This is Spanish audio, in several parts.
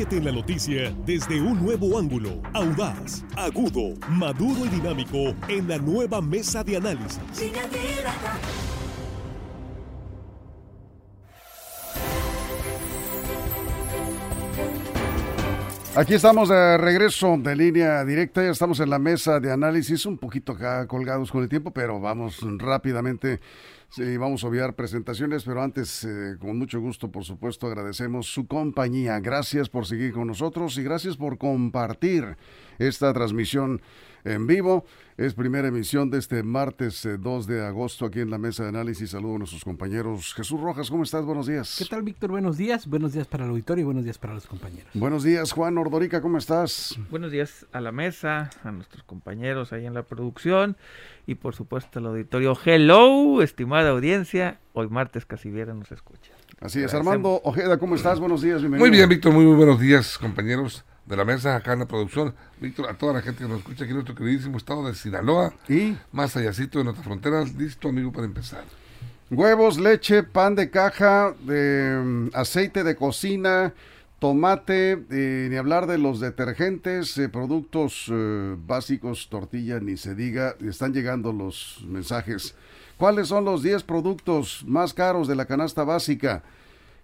Sumérgete en la noticia desde un nuevo ángulo, audaz, agudo, maduro y dinámico en la nueva mesa de análisis. Aquí estamos de regreso de línea directa, ya estamos en la mesa de análisis, un poquito acá colgados con el tiempo, pero vamos rápidamente Sí, vamos a obviar presentaciones, pero antes, eh, con mucho gusto, por supuesto, agradecemos su compañía. Gracias por seguir con nosotros y gracias por compartir esta transmisión en vivo. Es primera emisión de este martes 2 eh, de agosto aquí en la mesa de análisis. Saludo a nuestros compañeros. Jesús Rojas, ¿cómo estás? Buenos días. ¿Qué tal, Víctor? Buenos días. Buenos días para el auditorio y buenos días para los compañeros. Buenos días, Juan Ordorica, ¿cómo estás? Buenos días a la mesa, a nuestros compañeros ahí en la producción y por supuesto al auditorio. Hello, estimada audiencia. Hoy martes casi viera nos escucha. Así es, Armando Ojeda, ¿cómo estás? Buenos días, bienvenido. Muy bien, Víctor, muy, muy buenos días, compañeros de la mesa acá en la producción. Víctor, a toda la gente que nos escucha aquí en nuestro queridísimo estado de Sinaloa. Y más allácito de nuestras fronteras. Listo, amigo, para empezar. Huevos, leche, pan de caja, de mm, aceite de cocina, tomate, eh, ni hablar de los detergentes, eh, productos eh, básicos, tortilla, ni se diga. Están llegando los mensajes. ¿Cuáles son los 10 productos más caros de la canasta básica?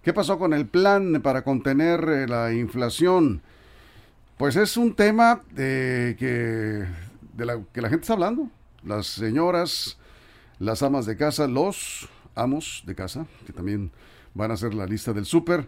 ¿Qué pasó con el plan para contener la inflación? Pues es un tema que, de la, que la gente está hablando. Las señoras, las amas de casa, los amos de casa, que también van a hacer la lista del súper.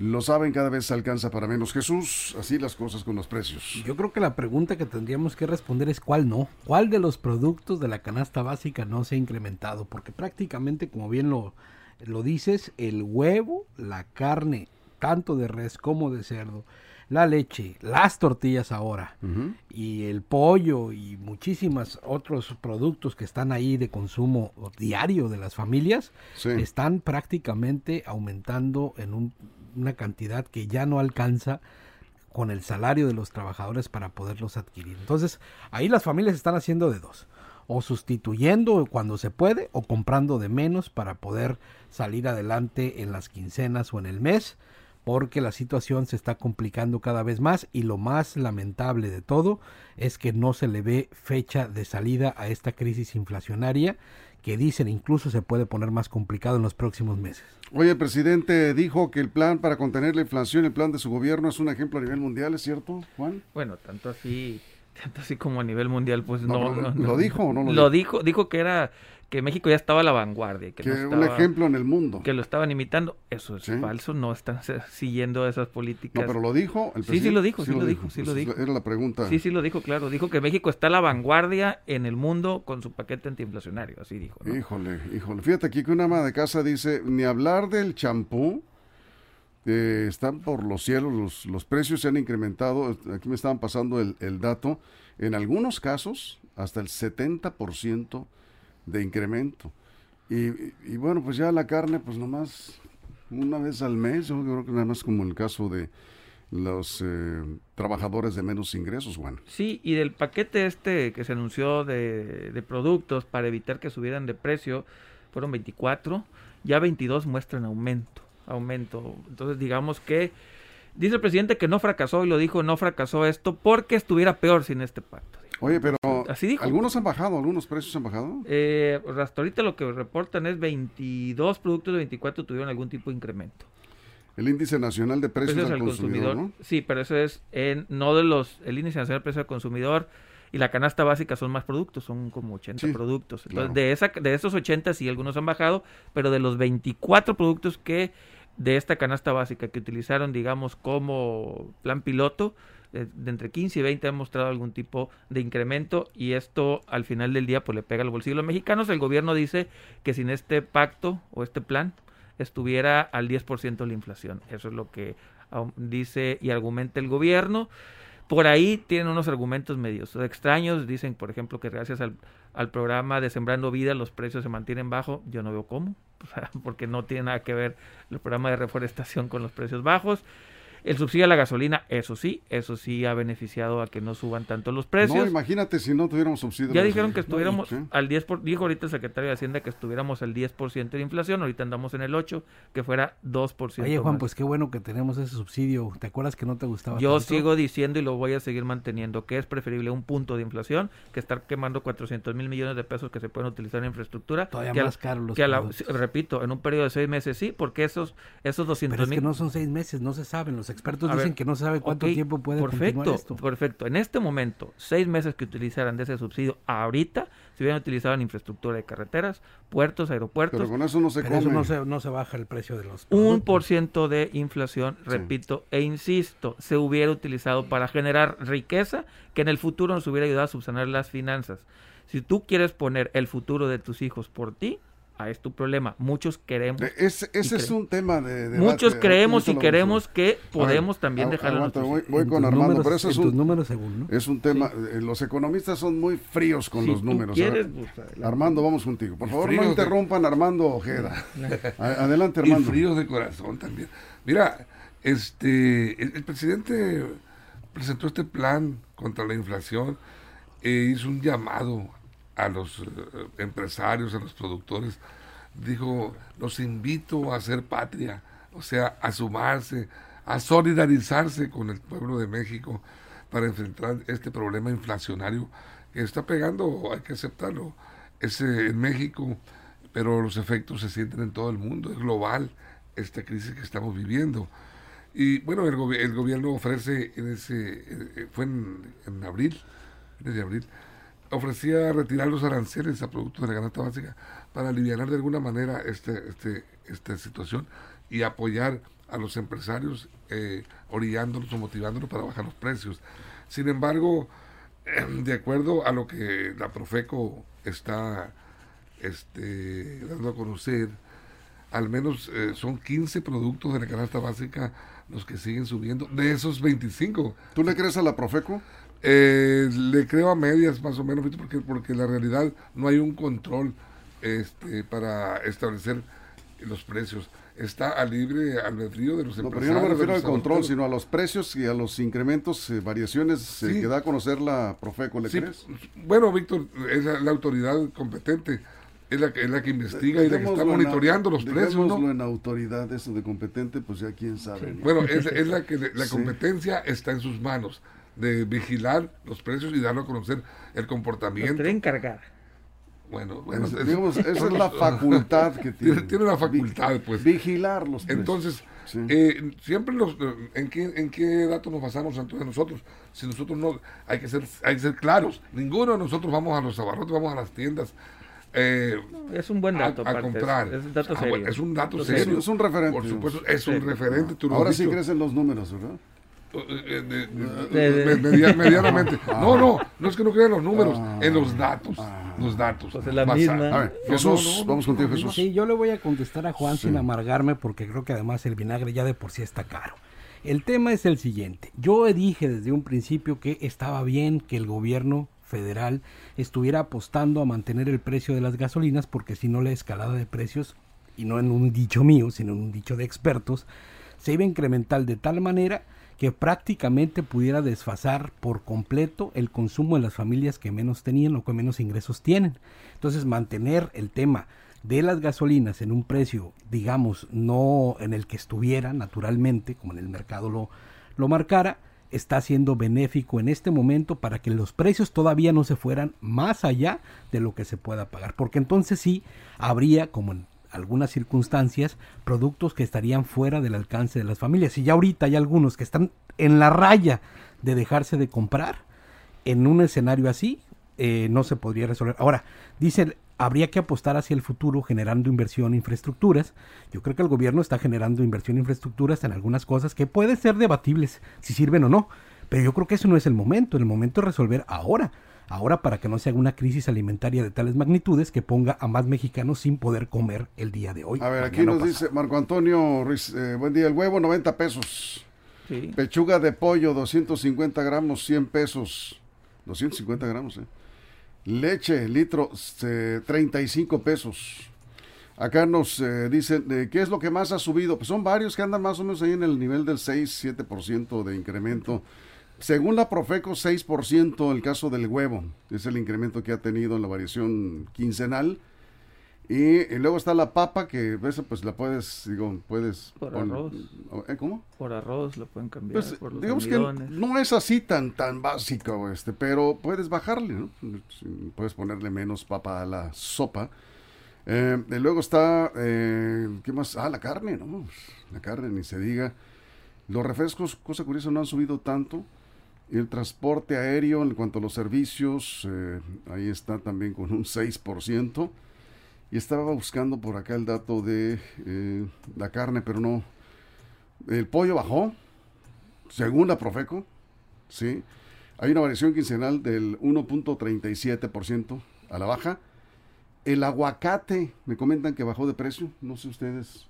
Lo saben, cada vez se alcanza para menos. Jesús, así las cosas con los precios. Yo creo que la pregunta que tendríamos que responder es cuál no. ¿Cuál de los productos de la canasta básica no se ha incrementado? Porque prácticamente, como bien lo, lo dices, el huevo, la carne, tanto de res como de cerdo, la leche, las tortillas ahora y el pollo y muchísimos otros productos que están ahí de consumo diario de las familias están prácticamente aumentando en una cantidad que ya no alcanza con el salario de los trabajadores para poderlos adquirir. Entonces, ahí las familias están haciendo de dos o sustituyendo cuando se puede o comprando de menos para poder salir adelante en las quincenas o en el mes porque la situación se está complicando cada vez más y lo más lamentable de todo es que no se le ve fecha de salida a esta crisis inflacionaria que dicen incluso se puede poner más complicado en los próximos meses. Oye, el presidente dijo que el plan para contener la inflación, el plan de su gobierno es un ejemplo a nivel mundial, ¿es cierto, Juan? Bueno, tanto así, tanto así como a nivel mundial, pues no. ¿Lo dijo o no lo, lo dijo? Dijo que era que México ya estaba a la vanguardia. Que, un ejemplo en el mundo. Que lo estaban imitando. Eso es falso, no están siguiendo esas políticas. No, pero lo dijo el Sí, sí lo dijo, sí, lo dijo, sí lo dijo. Era la pregunta. Sí, sí lo dijo, claro. Dijo que México está a la vanguardia en el mundo con su paquete antiinflacionario, así dijo. Híjole, híjole. Fíjate aquí que una ama de casa dice, ni hablar del champú, eh, están por los cielos, los, los, precios se han incrementado, aquí me estaban pasando el, el dato, en algunos casos hasta el 70% de incremento. Y, bueno, pues ya la carne, pues nomás una vez al mes, yo creo que nada más como el caso de los eh, trabajadores de menos ingresos, Juan. Sí, y del paquete este que se anunció de, de productos para evitar que subieran de precio, fueron 24, ya 22 muestran aumento, aumento. Entonces digamos que dice el presidente que no fracasó y lo dijo, no fracasó esto porque estuviera peor sin este pacto. Oye, pero Así ¿algunos han bajado? ¿Algunos precios han bajado? Eh, pues, hasta ahorita lo que reportan es 22 productos de 24 tuvieron algún tipo de incremento. El índice nacional de precios, al, consumidor, Sí, pero eso es en, no de los, el índice nacional de precios al consumidor y la canasta básica son más productos, son como 80 productos. Entonces, de, esa, de esos 80 sí algunos han bajado, pero de los 24 productos que de esta canasta básica que utilizaron, digamos, como plan piloto, de, entre 15 y 20 han mostrado algún tipo de incremento y esto al final del día pues le pega al bolsillo a los mexicanos. El gobierno dice que sin este pacto o este plan estuviera al 10% la inflación. Eso es lo que dice y argumenta el gobierno. Por ahí tienen unos argumentos medios extraños. Dicen, por ejemplo, que gracias al, al programa de Sembrando Vida los precios se mantienen bajos. Yo no veo cómo, porque no tiene nada que ver el programa de reforestación con los precios bajos. El subsidio a la gasolina, eso sí, eso sí ha beneficiado a que no suban tanto los precios. No, imagínate si no tuviéramos subsidio. Ya dijeron que estuviéramos al 10%, por, dijo ahorita el secretario de Hacienda que estuviéramos al 10% de inflación, ahorita andamos en el 8%, que fuera 2%. Oye Juan, pues qué bueno que tenemos ese subsidio. ¿Te acuerdas que no te gustaba? Yo sigo diciendo y lo voy a seguir manteniendo, que es preferible un punto de inflación que estar quemando 400 mil millones de pesos que se pueden utilizar en infraestructura. Todavía más caro los que Repito, en un periodo de seis meses sí, porque esos, esos 200 Pero es que no son seis meses, no se saben. Los expertos dicen que no se sabe cuánto tiempo puede perfecto, esto. Perfecto. En este momento, seis meses que utilizaran de ese subsidio ahorita, se hubieran utilizado en infraestructura de carreteras, puertos, aeropuertos. Pero con eso no se, Eso no se, no se baja el precio de los Un por ciento de inflación, repito, e insisto, se hubiera utilizado para generar riqueza que en el futuro nos hubiera ayudado a subsanar las finanzas. Si tú quieres poner el futuro de tus hijos por ti, es tu problema. Muchos queremos. Eh, ese, es un tema de. Muchos creemos y queremos que podemos también dejarlo. voy, con Armando, pero eso es un, números según, es un tema. Eh, los economistas son muy fríos con los números. Armando, vamos contigo. Por favor, no interrumpan Armando Ojeda. Adelante, Armando. Y fríos de corazón también. Mira, este, el, presidente presentó este plan contra la inflación e hizo un llamado a los eh, empresarios, a los productores, dijo, los invito a hacer patria, o sea, a sumarse, a solidarizarse con el pueblo de México para enfrentar este problema inflacionario que está pegando, hay que aceptarlo, es en México, pero los efectos se sienten en todo el mundo, es global esta crisis que estamos viviendo. Y bueno, el, el gobierno ofrece, en ese, eh, fue en, en abril, desde abril, ofrecía retirar los aranceles a productos de la canasta básica para aliviar de alguna manera este, este, esta situación y apoyar a los empresarios eh, orillándolos o motivándolos para bajar los precios. Sin embargo, de acuerdo a lo que la Profeco está este, dando a conocer, al menos eh, son 15 productos de la canasta básica los que siguen subiendo, de esos 25. ¿Tú le crees a la Profeco? Eh, le creo a medias más o menos, porque, porque la realidad no hay un control este, para establecer los precios. Está a libre albedrío de los no, empresarios. Pero yo no me refiero al control, sino a los precios y a los incrementos, eh, variaciones eh, que da a conocer la Profeco, ¿le crees? Bueno, Víctor, es la, autoridad competente es la que, es la que investiga y la que está monitoreando los precios. ¿no? en autoridad, eso de competente, pues ya quién sabe. Bueno, es, es, la que la competencia está en sus manos de vigilar los precios y darlo a conocer el comportamiento. encargada. Bueno, bueno digamos, esa es la facultad que tiene. Tiene la facultad, pues. Vigilar los precios. Entonces, eh, siempre los, ¿en qué, ¿en qué datos nos basamos entonces nosotros? Si nosotros no, hay que ser, hay que ser claros. Ninguno de nosotros vamos a los abarrotes, vamos a las tiendas. Eh, es un buen dato. A, comprar. Es, un dato ah, serio. es un dato serio. Es un referente. Por supuesto, es un referente. Ahora sí crecen los números, ¿verdad? Medianamente. No, no, no es que no crean los números, ah. en los datos. Ah. los datos. Pues la misma. Jesús, vamos contigo, Jesús. Sí, yo le voy a contestar a Juan sin amargarme porque creo que además el vinagre ya de por sí está caro. El tema es el siguiente. Yo dije desde un principio que estaba bien que el gobierno federal estuviera apostando a mantener el precio de las gasolinas porque si no la escalada de precios, y no en un dicho mío, sino en un dicho de expertos, se iba a incrementar de tal manera que prácticamente pudiera desfasar por completo el consumo de las familias que menos tenían o que menos ingresos tienen. Entonces, mantener el tema de las gasolinas en un precio, digamos, no en el que estuviera naturalmente, como en el mercado lo, lo marcara, está siendo benéfico en este momento para que los precios todavía no se fueran más allá de lo que se pueda pagar. Porque entonces sí habría, como en algunas circunstancias productos que estarían fuera del alcance de las familias. Y ya ahorita hay algunos que están en la raya de dejarse de comprar, en un escenario así eh, no se podría resolver. Ahora, dicen, habría que apostar hacia el futuro generando inversión en infraestructuras. Yo creo que el gobierno está generando inversión en infraestructuras en algunas cosas que pueden ser debatibles si sirven o no. Pero yo creo que eso no es el momento. El momento es resolver ahora ahora para que no se haga una crisis alimentaria de tales magnitudes que ponga a más mexicanos sin poder comer el día de hoy. A ver, aquí nos dice Marco Antonio Ruiz, eh, buen día, el huevo 90 pesos. Pechuga de pollo 250 gramos 100 pesos. 250 gramos, eh. Leche, litro 35 pesos. Acá nos eh, dicen, eh, ¿qué es lo que más ha subido? Pues son varios que andan más o menos ahí en el nivel del 6-7% de incremento. Según la Profeco, 6% el caso del huevo. Es el incremento que ha tenido en la variación quincenal. Y, luego está la papa, que esa pues la puedes, digo, puedes... Por arroz. ¿eh, ¿Cómo? Por arroz lo pueden cambiar. Pues, por los digamos que no es así tan, tan básico, este, pero puedes bajarle, ¿no? Puedes ponerle menos papa a la sopa eh, y luego está, eh, ¿qué más? Ah, la carne, ¿no? La carne, ni se diga. Los refrescos, cosa curiosa, no han subido tanto. El transporte aéreo, en cuanto a los servicios, eh, ahí está también con un 6%. Y estaba buscando por acá el dato de la carne, pero no. El pollo bajó, según la Profeco, ¿sí? Hay una variación quincenal del 1.37% a la baja el aguacate, me comentan que bajó de precio, no sé ustedes.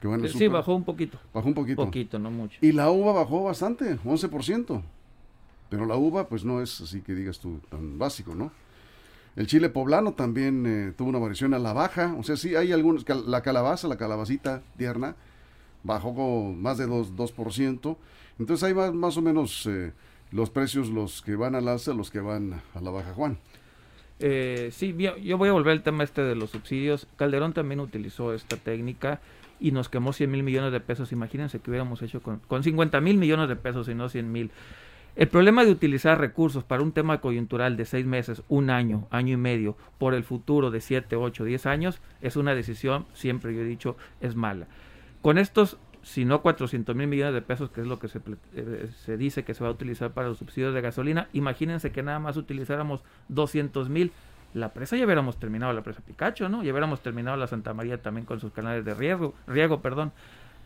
Que van sí, bajó un poquito. Bajó un poquito. Poquito, no mucho. Y la uva bajó bastante, 11%. Pero la uva, pues no es así que digas tú tan básico, ¿no? El chile poblano también eh, tuvo una variación a la baja. O sea, sí hay algunos. La calabaza, la calabacita tierna, bajó con más de 2%. 2%. Entonces hay más, más o menos eh, los precios, los que van al alza, los que van a la baja, Juan. Eh, sí, yo voy a volver al tema este de los subsidios. Calderón también utilizó esta técnica y nos quemó 100 mil millones de pesos. Imagínense que hubiéramos hecho con, con 50 mil millones de pesos y no 100 mil. El problema de utilizar recursos para un tema coyuntural de seis meses, un año, año y medio, por el futuro de 7, 8, 10 años, es una decisión, siempre yo he dicho, es mala. Con estos si no 400 mil millones de pesos, que es lo que se, eh, se, dice que se va a utilizar para los subsidios de gasolina, imagínense que nada más utilizáramos 200 mil. La presa ya hubiéramos terminado la presa Picacho, ¿no? Ya hubiéramos terminado la Santa María también con sus canales de riego, riego perdón.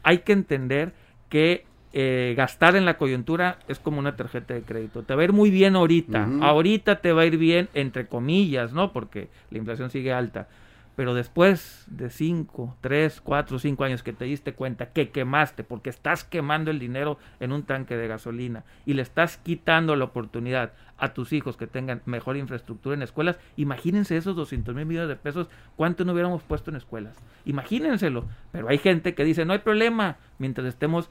Hay que entender que eh, gastar en la coyuntura es como una tarjeta de crédito. Te va a ir muy bien ahorita. Ahorita te va a ir bien, entre comillas, ¿no? Porque la inflación sigue alta pero después de 5, 3, 4, 5 años que te diste cuenta que quemaste, porque estás quemando el dinero en un tanque de gasolina y le estás quitando la oportunidad a tus hijos que tengan mejor infraestructura en escuelas, imagínense esos 200 mil millones de pesos, ¿cuánto no hubiéramos puesto en escuelas? Imagínenselo, pero hay gente que dice, no hay problema, mientras estemos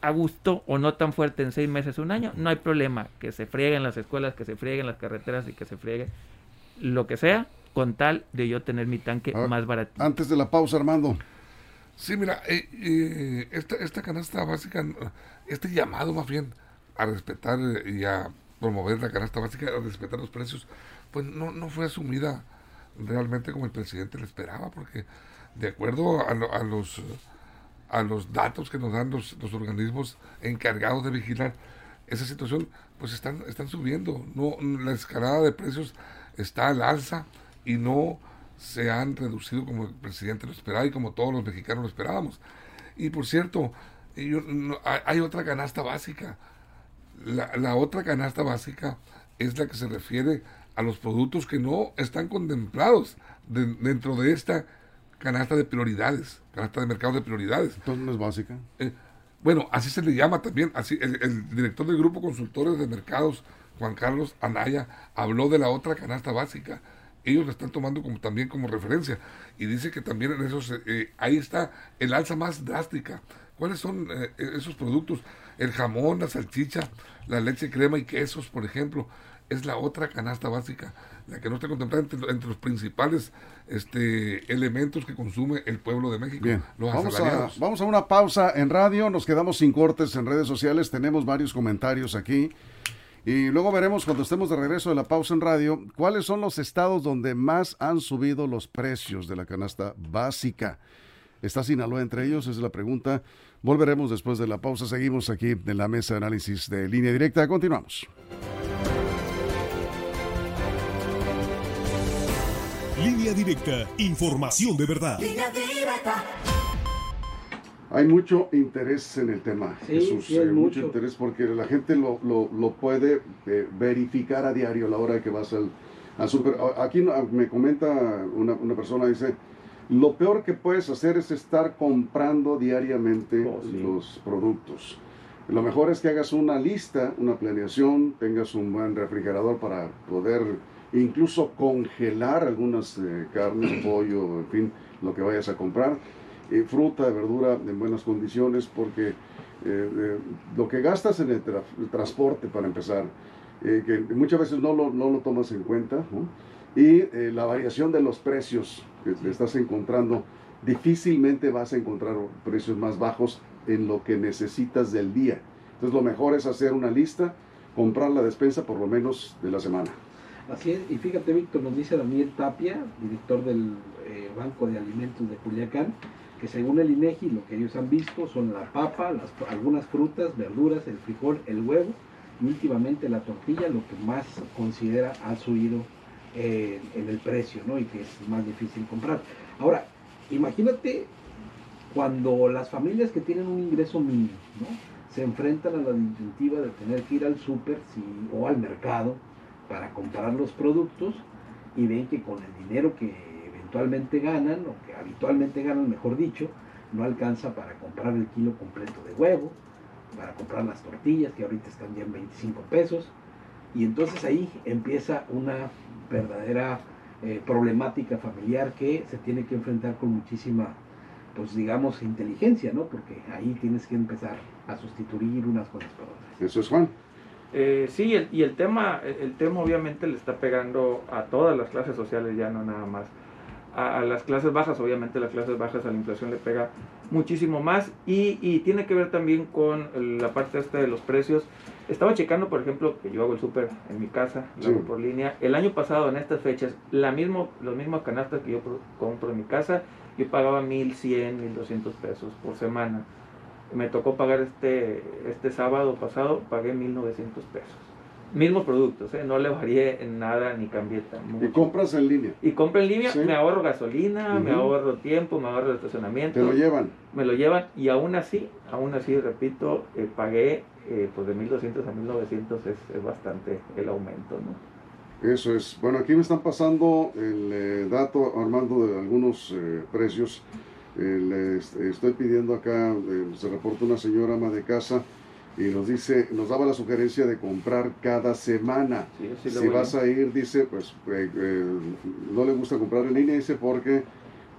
a gusto o no tan fuerte en seis meses, un año, no hay problema, que se frieguen las escuelas, que se frieguen las carreteras y que se friegue lo que sea, con tal de yo tener mi tanque más barato. Antes de la pausa, Armando. Sí, mira, eh, eh, esta, esta canasta básica, este llamado más bien a respetar y a promover la canasta básica, a respetar los precios, pues no, no fue asumida realmente como el presidente le esperaba, porque de acuerdo a, los a los datos que nos dan los, los, organismos encargados de vigilar esa situación, pues están, están subiendo. No, la escalada de precios está al alza y no se han reducido como el presidente lo esperaba y como todos los mexicanos lo esperábamos. Y por cierto, hay otra canasta básica. La, otra canasta básica es la que se refiere a los productos que no están contemplados dentro de esta canasta de prioridades, canasta de mercado de prioridades. Entonces no es básica. Eh, bueno, así se le llama también. Así, el, el, director del grupo Consultores de Mercados, Juan Carlos Anaya, habló de la otra canasta básica ellos la están tomando como también como referencia y dice que también en esos eh, ahí está el alza más drástica cuáles son eh, esos productos el jamón la salchicha la leche crema y quesos por ejemplo es la otra canasta básica la que no está contemplada entre, los principales este elementos que consume el pueblo de México Bien. vamos a, vamos a una pausa en radio nos quedamos sin cortes en redes sociales tenemos varios comentarios aquí y luego veremos cuando estemos de regreso de la pausa en radio cuáles son los estados donde más han subido los precios de la canasta básica. ¿Está Sinaloa entre ellos? Esa es la pregunta. Volveremos después de la pausa. Seguimos aquí en la mesa de análisis de línea directa. Continuamos. Línea directa. Información de verdad. Línea directa. Hay mucho interés en el tema, Jesús, eh, mucho. interés porque la gente lo, lo, puede eh, verificar a diario a la hora que vas al, al super. Aquí me comenta una, una, persona, dice, lo peor que puedes hacer es estar comprando diariamente oh, los productos. Lo mejor es que hagas una lista, una planeación, tengas un buen refrigerador para poder incluso congelar algunas eh, carnes, pollo, en fin, lo que vayas a comprar, eh, fruta, verdura en buenas condiciones, porque lo que gastas en el, transporte para empezar, que muchas veces no lo, no lo tomas en cuenta, y la variación de los precios que te estás encontrando, difícilmente vas a encontrar precios más bajos en lo que necesitas del día. Entonces lo mejor es hacer una lista, comprar la despensa por lo menos de la semana. Así es, y fíjate Víctor, nos dice Daniel Tapia, director del eh, Banco de Alimentos de Culiacán, que según el INEGI lo que ellos han visto son la papa, algunas frutas, verduras, el frijol, el huevo y últimamente la tortilla, lo que más considera ha subido eh, en el precio, ¿no? Y que es más difícil comprar. Ahora, imagínate cuando las familias que tienen un ingreso mínimo, se enfrentan a la disyuntiva de tener que ir al súper o al mercado para comprar los productos y ven que con el dinero que eventualmente ganan, o que habitualmente ganan, mejor dicho, no alcanza para comprar el kilo completo de huevo, para comprar las tortillas, que ahorita están ya en 25 pesos, y entonces ahí empieza una verdadera eh, problemática familiar que se tiene que enfrentar con muchísima pues digamos, inteligencia, ¿no? Porque ahí tienes que empezar a sustituir unas cosas por otras. Eso es Juan. Eh, sí, y el tema, el tema obviamente le está pegando a todas las clases sociales, ya no nada más. A, las clases bajas, obviamente las clases bajas a la inflación le pega muchísimo más y, y tiene que ver también con la parte esta de los precios. Estaba checando, por ejemplo, que yo hago el súper en mi casa, lo hago por línea. El año pasado, en estas fechas, la mismo, los mismos canastas que yo compro en mi casa yo pagaba 1100, 1200 pesos por semana. Me tocó pagar este, este sábado pasado, pagué 1900 pesos. Mismos productos, ¿eh? no le varié en nada ni cambié ¿Y compras en línea? Y compro en línea, me ahorro gasolina, me ahorro tiempo, me ahorro estacionamiento. ¿Te lo llevan? Me lo llevan y aún así, aún así, repito, eh, pagué eh, pues de 1200 a 1900 es, es bastante el aumento, ¿no? Eso es. Bueno, aquí me están pasando el eh, dato, Armando, de algunos eh, precios. Eh, estoy pidiendo acá, se reporta una señora ama de casa y nos dice, nos daba la sugerencia de comprar cada semana. si vas a ir, dice, pues no le gusta comprar en línea, dice, porque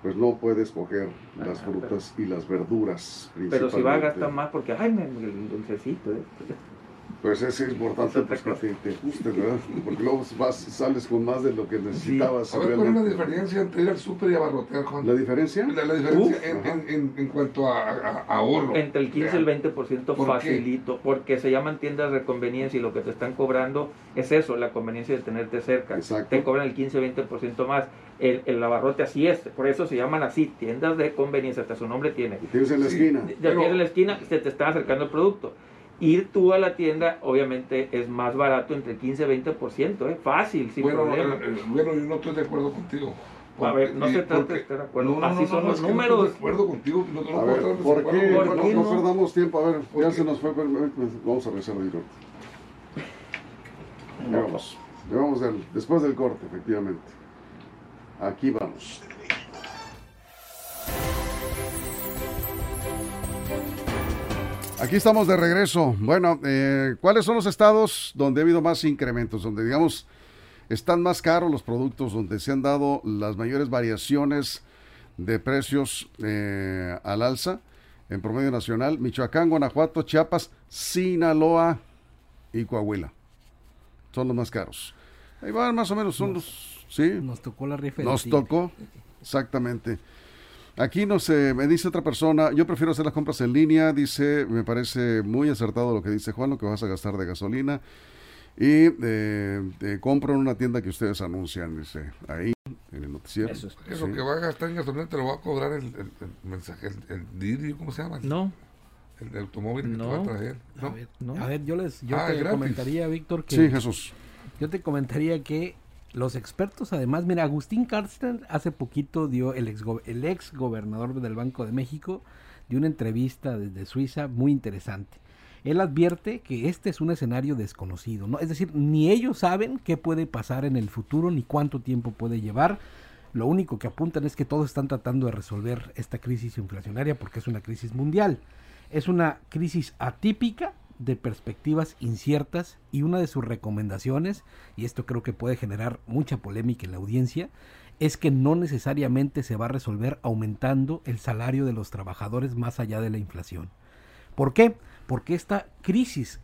pues no puedes coger las frutas y las verduras. Pero si va a gastar más porque, ay, me, el dulcecito. Pues es importante pues, que te, guste, ¿verdad? Porque luego vas, sales con más de lo que necesitabas. Sí. A ver, ¿cuál es la diferencia entre ir al súper y abarrotear, Juan? ¿La diferencia? La, diferencia en, en, en, cuanto a, ahorro. Entre el 15 y el 20% facilito, porque se llaman tiendas de conveniencia y lo que te están cobrando es eso, la conveniencia de tenerte cerca. Exacto. Te cobran el 15-20% más. El, el, abarrote así es, por eso se llaman así, tiendas de conveniencia, hasta su nombre tiene. tienes en la esquina. Ya tienes en la esquina, se te está acercando el producto Ir tú a la tienda, obviamente, es más barato, entre 15 y 20%, ¿eh? fácil, sin bueno, problema. Eh, bueno, yo no estoy de acuerdo contigo. a ver, no se trata de estar de acuerdo. Así son los números. No estoy de acuerdo contigo. No, a ver, ¿por qué? no, perdamos tiempo. A ver, ya se nos fue. Vamos a regresar del corte. Vamos. Vamos después del corte, efectivamente. Aquí vamos. Aquí estamos de regreso. Bueno, eh, ¿cuáles son los estados donde ha habido más incrementos? Donde, digamos, están más caros los productos, donde se han dado las mayores variaciones de precios eh, al alza en promedio nacional. Michoacán, Guanajuato, Chiapas, Sinaloa y Coahuila. Son los más caros. Ahí van más o menos, son los... Sí. Nos tocó la referencia. Nos tocó, exactamente. Aquí no sé, me dice otra persona, yo prefiero hacer las compras en línea, dice, me parece muy acertado lo que dice Juan, lo que vas a gastar de gasolina. Y eh, compro en una tienda que ustedes anuncian, dice, ahí en el noticiero. Eso es. Lo que va a gastar en gasolina te lo va a cobrar el, mensaje, el, el, ¿cómo se llama? No. El, automóvil que te va a traer. ¿No? A, ver, yo les yo ah, te comentaría, Víctor, que... Sí, Jesús. Yo te comentaría que los expertos, además, mira, Agustín Carsten hace poquito dio el ex, el ex gobernador del Banco de México, dio una entrevista desde Suiza muy interesante. Él advierte que este es un escenario desconocido, ¿no? Es decir, ni ellos saben qué puede pasar en el futuro ni cuánto tiempo puede llevar. Lo único que apuntan es que todos están tratando de resolver esta crisis inflacionaria porque es una crisis mundial. Es una crisis atípica de perspectivas inciertas y una de sus recomendaciones, y esto creo que puede generar mucha polémica en la audiencia, es que no necesariamente se va a resolver aumentando el salario de los trabajadores más allá de la inflación. ¿Por qué? Porque esta crisis,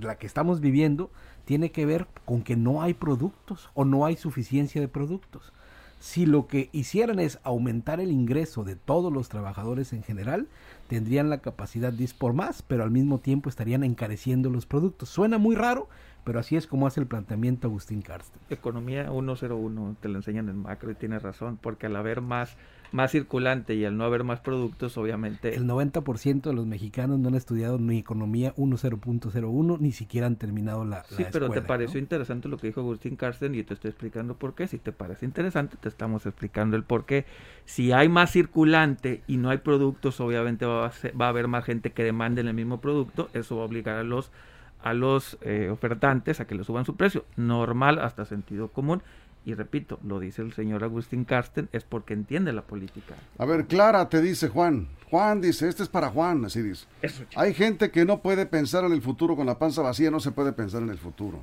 la que estamos viviendo, tiene que ver con que no hay productos o no hay suficiencia de productos. Si lo que hicieran es aumentar el ingreso de todos los trabajadores en general, tendrían la capacidad de ir por más, pero al mismo tiempo estarían encareciendo los productos. Suena muy raro, pero así es como hace el planteamiento Agustín Karsten. Economía 101, te lo enseñan en macro y tienes razón, porque al haber más, más circulante y al no haber más productos, obviamente... El 90% de los mexicanos no han estudiado ni economía 10.01, ni siquiera han terminado la... Sí, pero te pareció interesante lo que dijo Agustín Karsten y te estoy explicando por qué. Si te parece interesante, te estamos explicando el por qué. Si hay más circulante y no hay productos, obviamente va a, va a haber más gente que demande el mismo producto, eso va a obligar a los a los eh, ofertantes a que le suban su precio. Normal hasta sentido común. Y repito, lo dice el señor Agustín Carsten, es porque entiende la política. A ver, Clara te dice Juan. Juan dice, este es para Juan, así dice. Hay gente que no puede pensar en el futuro con la panza vacía, no se puede pensar en el futuro.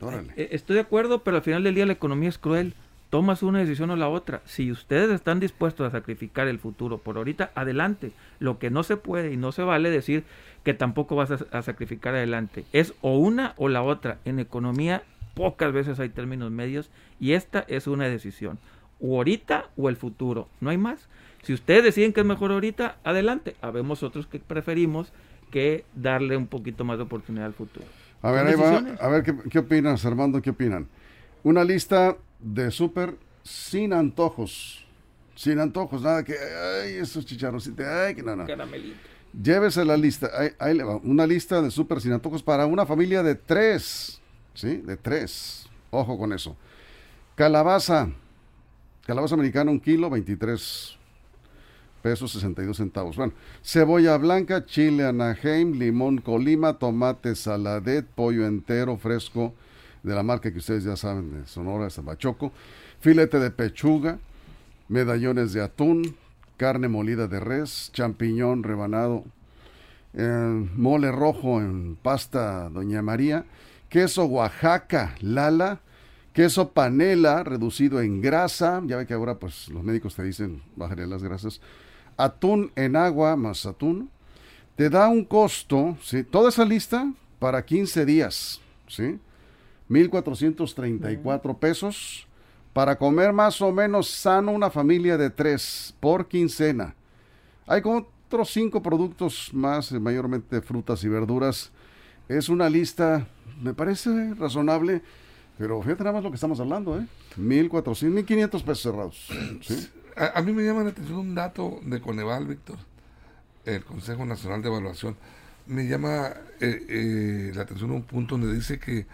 Órale. Eh, estoy de acuerdo, pero al final del día la economía es cruel. Tomas una decisión o la otra. Si ustedes están dispuestos a sacrificar el futuro por ahorita, adelante. Lo que no se puede y no se vale decir que tampoco vas a, sacrificar adelante. Es o una o la otra. En economía pocas veces hay términos medios y esta es una decisión. O ahorita o el futuro. No hay más. Si ustedes deciden que es mejor ahorita, adelante. Habemos otros que preferimos que darle un poquito más de oportunidad al futuro. A ver, a ver ¿qué, ¿qué, opinas, Armando? ¿Qué opinan? Una lista de súper sin antojos. Sin antojos, nada que, ay, esos chicharros, ay, que no, no. Caramelito. Llévese la lista. Ahí, le va. Una lista de súper sin antojos para una familia de tres. De tres. Ojo con eso. Calabaza. Calabaza americana, un kilo, 23 pesos 62 centavos. Bueno, cebolla blanca, chile anaheim, limón colima, tomate saladet, pollo entero fresco de la marca que ustedes ya saben de Sonora, Zabachoco, filete de pechuga, medallones de atún, carne molida de res, champiñón rebanado, eh, mole rojo en pasta Doña María, queso Oaxaca Lala, queso panela reducido en grasa, ya ve que ahora pues los médicos te dicen bájale las grasas, atún en agua más atún, te da un costo, ¿sí? toda esa lista para 15 días, ¿sí? 1.434 pesos para comer más o menos sano una familia de tres por quincena. Hay como otros cinco productos más, eh, mayormente frutas y verduras. Es una lista, me parece razonable, pero fíjate nada más lo que estamos hablando, ¿eh? 1.400, 1.500 pesos cerrados. A, mí me llama la atención un dato de Coneval, Víctor, el Consejo Nacional de Evaluación. Me llama eh, eh, la atención un punto donde dice que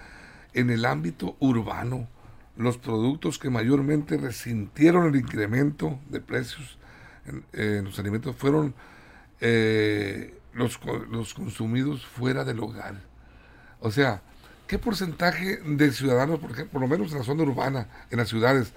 en el ámbito urbano, los productos que mayormente resintieron el incremento de precios en, los alimentos fueron eh, los, los consumidos fuera del hogar. O sea, ¿qué porcentaje de ciudadanos, por, ejemplo, por lo menos en la zona urbana, en las ciudades,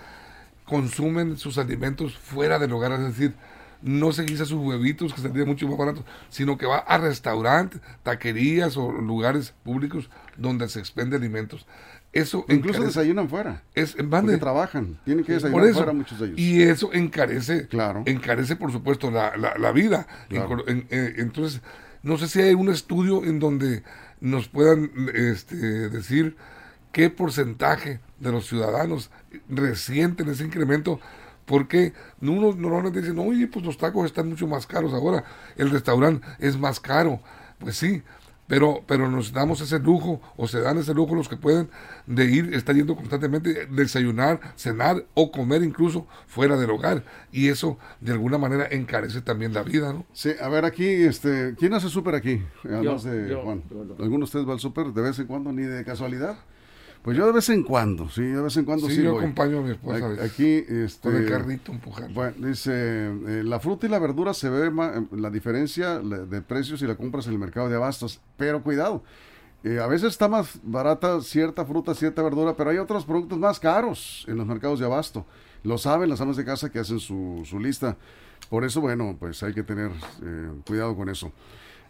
consumen sus alimentos fuera del hogar? Es decir, no se guisa sus huevitos, que serían mucho más baratos, sino que va a restaurantes, taquerías o lugares públicos donde se expende alimentos. Eso Incluso desayunan fuera. Es, porque trabajan, tienen que desayunar fuera muchos de ellos. Y eso encarece, claro. encarece por supuesto la, la, vida. Eh, entonces, no sé si hay un estudio en donde nos puedan este, decir qué porcentaje de los ciudadanos resienten ese incremento porque uno normalmente dice, oye, pues los tacos están mucho más caros ahora, el restaurante es más caro. Pues sí, pero, pero nos damos ese lujo, o se dan ese lujo los que pueden, de ir, estar yendo constantemente, desayunar, cenar o comer incluso fuera del hogar. Y eso, de alguna manera, encarece también la vida, ¿no? Sí, a ver, aquí, este, ¿quién hace súper aquí? Además de Juan. ¿Alguno de ustedes va al súper de vez en cuando, ni de casualidad? Pues yo de vez en cuando, sí, de vez en cuando sí. sí yo acompaño a mi esposa. Aquí, este, con el carrito empujando. Bueno, dice, eh, la fruta y la verdura se ve la diferencia de precios si la compras en el mercado de abastos, pero cuidado. Eh, a veces está más barata cierta fruta, cierta verdura, pero hay otros productos más caros en los mercados de abasto. Lo saben las amas de casa que hacen su, su lista. Por eso, bueno, pues hay que tener eh, cuidado con eso.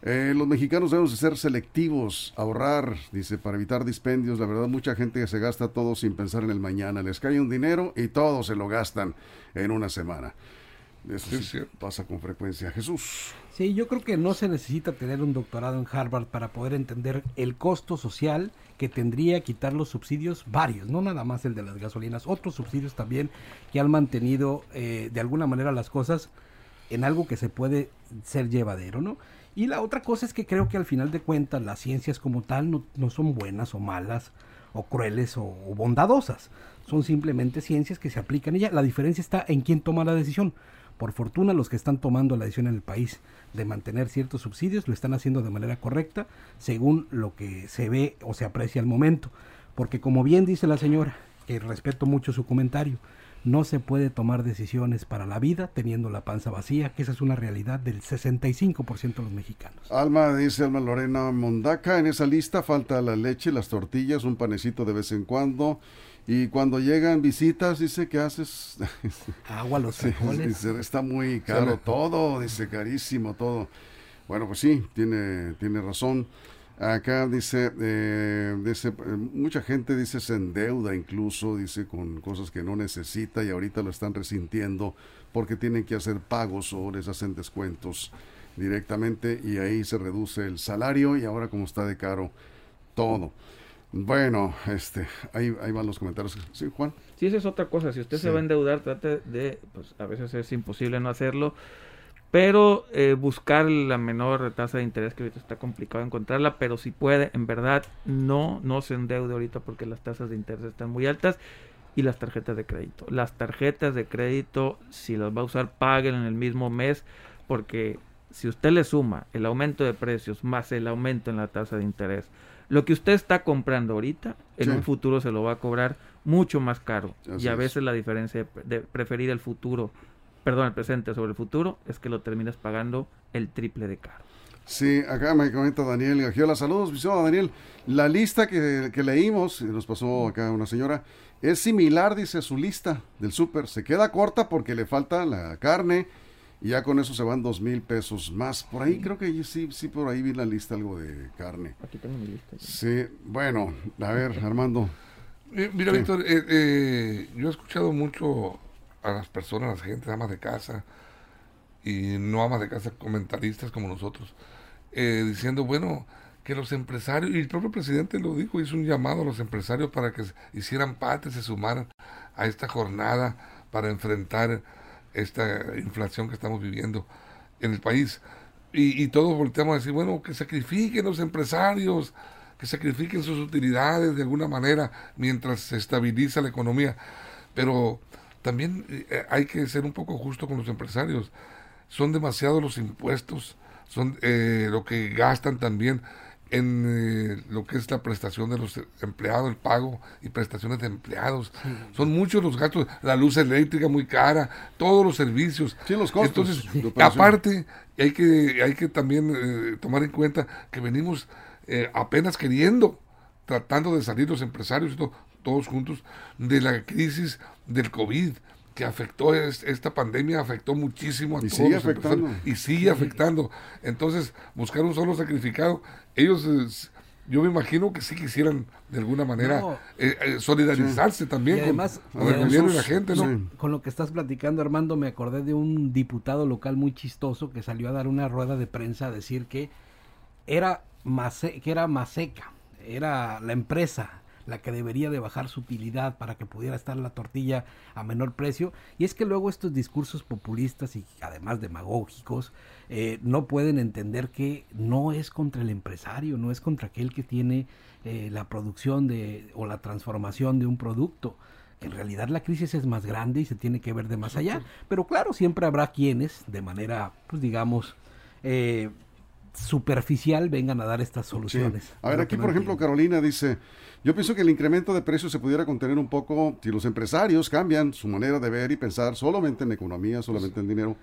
Eh, los mexicanos debemos de ser selectivos, ahorrar, dice, para evitar dispendios. La verdad, mucha gente se gasta todo sin pensar en el mañana. Les cae un dinero y todo se lo gastan en una semana. Eso sí, pasa con frecuencia. Jesús. Sí, yo creo que no se necesita tener un doctorado en Harvard para poder entender el costo social que tendría quitar los subsidios varios, no nada más el de las gasolinas, otros subsidios también que han mantenido eh, de alguna manera las cosas en algo que se puede ser llevadero, ¿no? Y la otra cosa es que creo que al final de cuentas las ciencias como tal no, son buenas o malas o crueles o, bondadosas. Son simplemente ciencias que se aplican y la diferencia está en quién toma la decisión. Por fortuna los que están tomando la decisión en el país de mantener ciertos subsidios lo están haciendo de manera correcta según lo que se ve o se aprecia al momento. Porque como bien dice la señora, que respeto mucho su comentario, no se puede tomar decisiones para la vida teniendo la panza vacía, que esa es una realidad del 65% de los mexicanos. Alma, dice Alma Lorena Mondaca, en esa lista falta la leche, las tortillas, un panecito de vez en cuando. Y cuando llegan visitas, dice, ¿qué haces? Agua, los frijoles. está muy caro todo, dice, carísimo todo. Bueno, pues sí, tiene, tiene razón. Acá dice, eh, dice, eh, mucha gente dice se endeuda incluso, dice con cosas que no necesita y ahorita lo están resintiendo porque tienen que hacer pagos o les hacen descuentos directamente y ahí se reduce el salario y ahora como está de caro todo. Bueno, este, ahí, ahí van los comentarios. Sí, Juan. Sí, esa es otra cosa. Si usted se va a endeudar, trate de, pues a veces es imposible no hacerlo pero eh, buscar la menor tasa de interés que ahorita está complicado encontrarla, pero si puede, en verdad, no, no se endeude ahorita porque las tasas de interés están muy altas y las tarjetas de crédito. Las tarjetas de crédito, si las va a usar, paguen en el mismo mes porque si usted le suma el aumento de precios más el aumento en la tasa de interés, lo que usted está comprando ahorita, en un futuro se lo va a cobrar mucho más caro. y a veces la diferencia de preferir el futuro perdón, el presente sobre el futuro, es que lo terminas pagando el triple de caro. Sí, acá me comenta Daniel Gagiola. Saludos, visión Daniel. La lista que, que leímos, nos pasó acá una señora, es similar, dice su lista del súper. Se queda corta porque le falta la carne y ya con eso se van dos mil pesos más. Por ahí creo que sí, sí, por ahí vi la lista algo de carne. Aquí tengo mi lista. Sí, bueno, a ver, Armando. Eh, mira, Víctor, eh, eh, yo he escuchado mucho a las personas, a la gente, amas de casa y no amas de casa, comentaristas como nosotros, eh, diciendo, bueno, que los empresarios, y el propio presidente lo dijo, hizo un llamado a los empresarios para que hicieran parte, se sumaran a esta jornada para enfrentar esta inflación que estamos viviendo en el país. Y, y todos volteamos a decir, bueno, que sacrifiquen los empresarios, que sacrifiquen sus utilidades de alguna manera mientras se estabiliza la economía. Pero también eh, hay que ser un poco justo con los empresarios. Son demasiados los impuestos, son eh, lo que gastan también en eh, lo que es la prestación de los empleados, el pago y prestaciones de empleados. Son muchos los gastos, la luz eléctrica muy cara, todos los servicios. Sí, los costos. Entonces, aparte, hay que, hay que también tomar en cuenta que venimos apenas queriendo, tratando de salir los empresarios, todos juntos, de la crisis del COVID que afectó esta pandemia afectó muchísimo a y todos sigue afectando. y sigue afectando. Entonces buscar un solo sacrificado ellos yo me imagino que sí quisieran de alguna manera eh, eh, solidarizarse también además, con, el gobierno y la gente no con lo que estás platicando Armando me acordé de un diputado local muy chistoso que salió a dar una rueda de prensa a decir que era que era Maseca era la empresa la que debería de bajar su utilidad para que pudiera estar la tortilla a menor precio. Y es que luego estos discursos populistas y además demagógicos eh, no pueden entender que no es contra el empresario, no es contra aquel que tiene eh, la producción de, o la transformación de un producto. En realidad la crisis es más grande y se tiene que ver de más allá. Pero claro, siempre habrá quienes, de manera, pues digamos, eh, superficial vengan a dar estas soluciones. A ver, aquí por ejemplo Carolina dice, yo pienso que el incremento de precios se pudiera contener un poco si los empresarios cambian su manera de ver y pensar solamente en economía, solamente en dinero.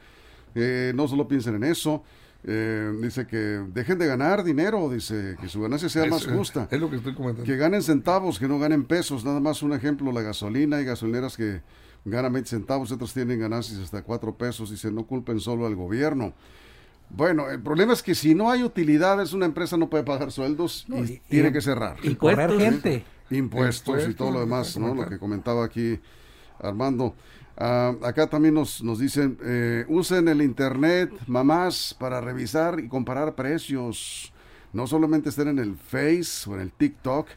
Eh, no solo piensen en eso. Eh, dice que dejen de ganar dinero, dice que su ganancia sea más justa. Es lo que estoy comentando. Que ganen centavos, que no ganen pesos. Nada más un ejemplo, la gasolina. Hay gasolineras que ganan 20 centavos, otras tienen ganancias hasta 4 pesos. Dice, no culpen solo al gobierno. Bueno, el problema es que si no hay utilidades, una empresa no puede pagar sueldos y, tiene que cerrar. Y correr gente. Impuestos, y todo lo demás, ¿no? Lo que comentaba aquí Armando. Ah, acá también nos, nos dicen, eh, usen el Internet, mamás, para revisar y comparar precios. No solamente estén en el Face o en el TikTok,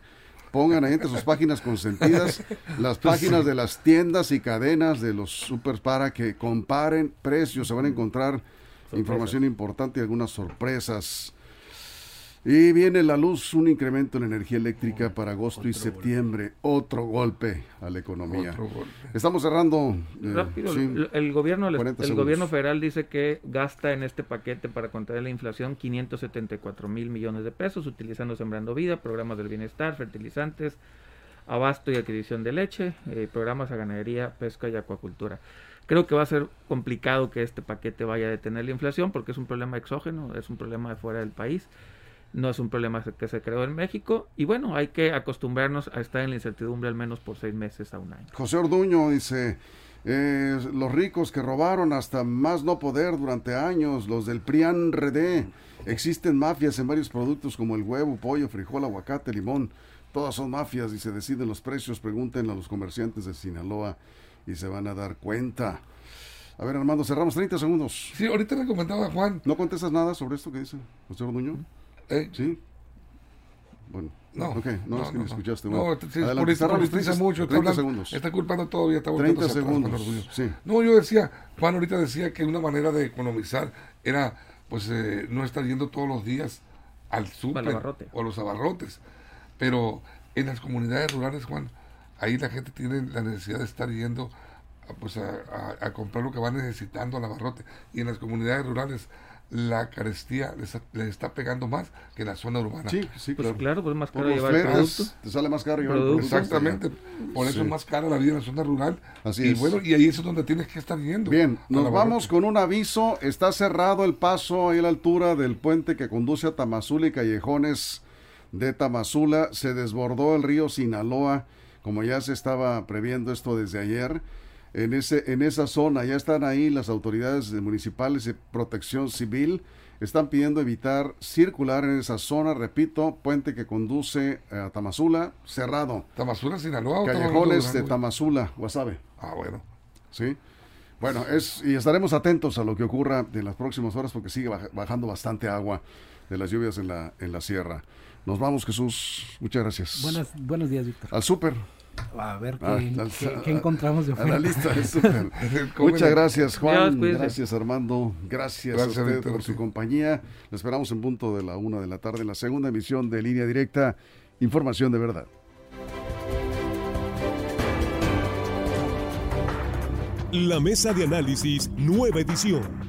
pongan ahí entre sus páginas consentidas las páginas de las tiendas y cadenas de los super para que comparen precios. Se van a encontrar información importante y algunas sorpresas. Y viene la luz, un incremento en energía eléctrica para agosto y septiembre. Otro golpe a la economía. Estamos cerrando. Eh, Rápido, el, gobierno, el, gobierno federal dice que gasta en este paquete para contener la inflación 574 mil millones de pesos, utilizando Sembrando Vida, programas del bienestar, fertilizantes, abasto y adquisición de leche, eh, programas a ganadería, pesca y acuacultura. Creo que va a ser complicado que este paquete vaya a detener la inflación porque es un problema exógeno, es un problema de fuera del país no es un problema que se creó en México y bueno, hay que acostumbrarnos a estar en la incertidumbre al menos por seis meses a un año. José Orduño dice, eh, los ricos que robaron hasta más no poder durante años, los del PRIAN RD, existen mafias en varios productos como el huevo, pollo, frijol, aguacate, limón, todas son mafias y se deciden los precios, pregunten a los comerciantes de Sinaloa y se van a dar cuenta. A ver, Armando, cerramos 30 segundos. Sí, ahorita le comentaba a Juan. ¿No contestas nada sobre esto que dice José Orduño? ¿Eh? Sí. Bueno, no, okay. no, es que me escuchaste. Bueno. No, sí, por eso me mucho. 30 segundos. Está culpando todavía. Está 30 segundos. Sí. No, yo decía, Juan ahorita decía que una manera de economizar era, pues, eh, no estar yendo todos los días al súper o a los abarrotes. Pero en las comunidades rurales, Juan, ahí la gente tiene la necesidad de estar yendo pues, a, a comprar lo que va necesitando al abarrote. Y en las comunidades rurales la carestía le está, pegando más que la zona urbana. Sí, sí, pues claro, pues más caro llevar el producto. Te sale más caro llevar el producto. Exactamente, por eso es más cara la vida en la zona rural. Así y bueno, y ahí es donde tienes que estar yendo. Bien, nos vamos con un aviso. Está cerrado el paso ahí a la altura del puente que conduce a Tamazula y Callejones de Tamazula. Se desbordó el río Sinaloa, como ya se estaba previendo esto desde ayer en, ese, en esa zona. Ya están ahí las autoridades municipales de protección civil. Están pidiendo evitar circular en esa zona, repito, puente que conduce a Tamazula, cerrado. ¿Tamazula, Sinaloa? Callejones de Tamazula, Guasave. Ah, bueno. Sí. Bueno, es, y estaremos atentos a lo que ocurra en las próximas horas porque sigue bajando bastante agua de las lluvias en la, en la sierra. Nos vamos, Jesús. Muchas gracias. Buenas, buenos días, Víctor. Al súper. A ver qué, ah, encontramos de afuera. Muchas gracias, Juan. gracias, Armando. Gracias, a usted por su compañía. Lo esperamos en punto de la una de la tarde en la segunda emisión de Línea Directa. Información de verdad. La mesa de análisis, nueva edición.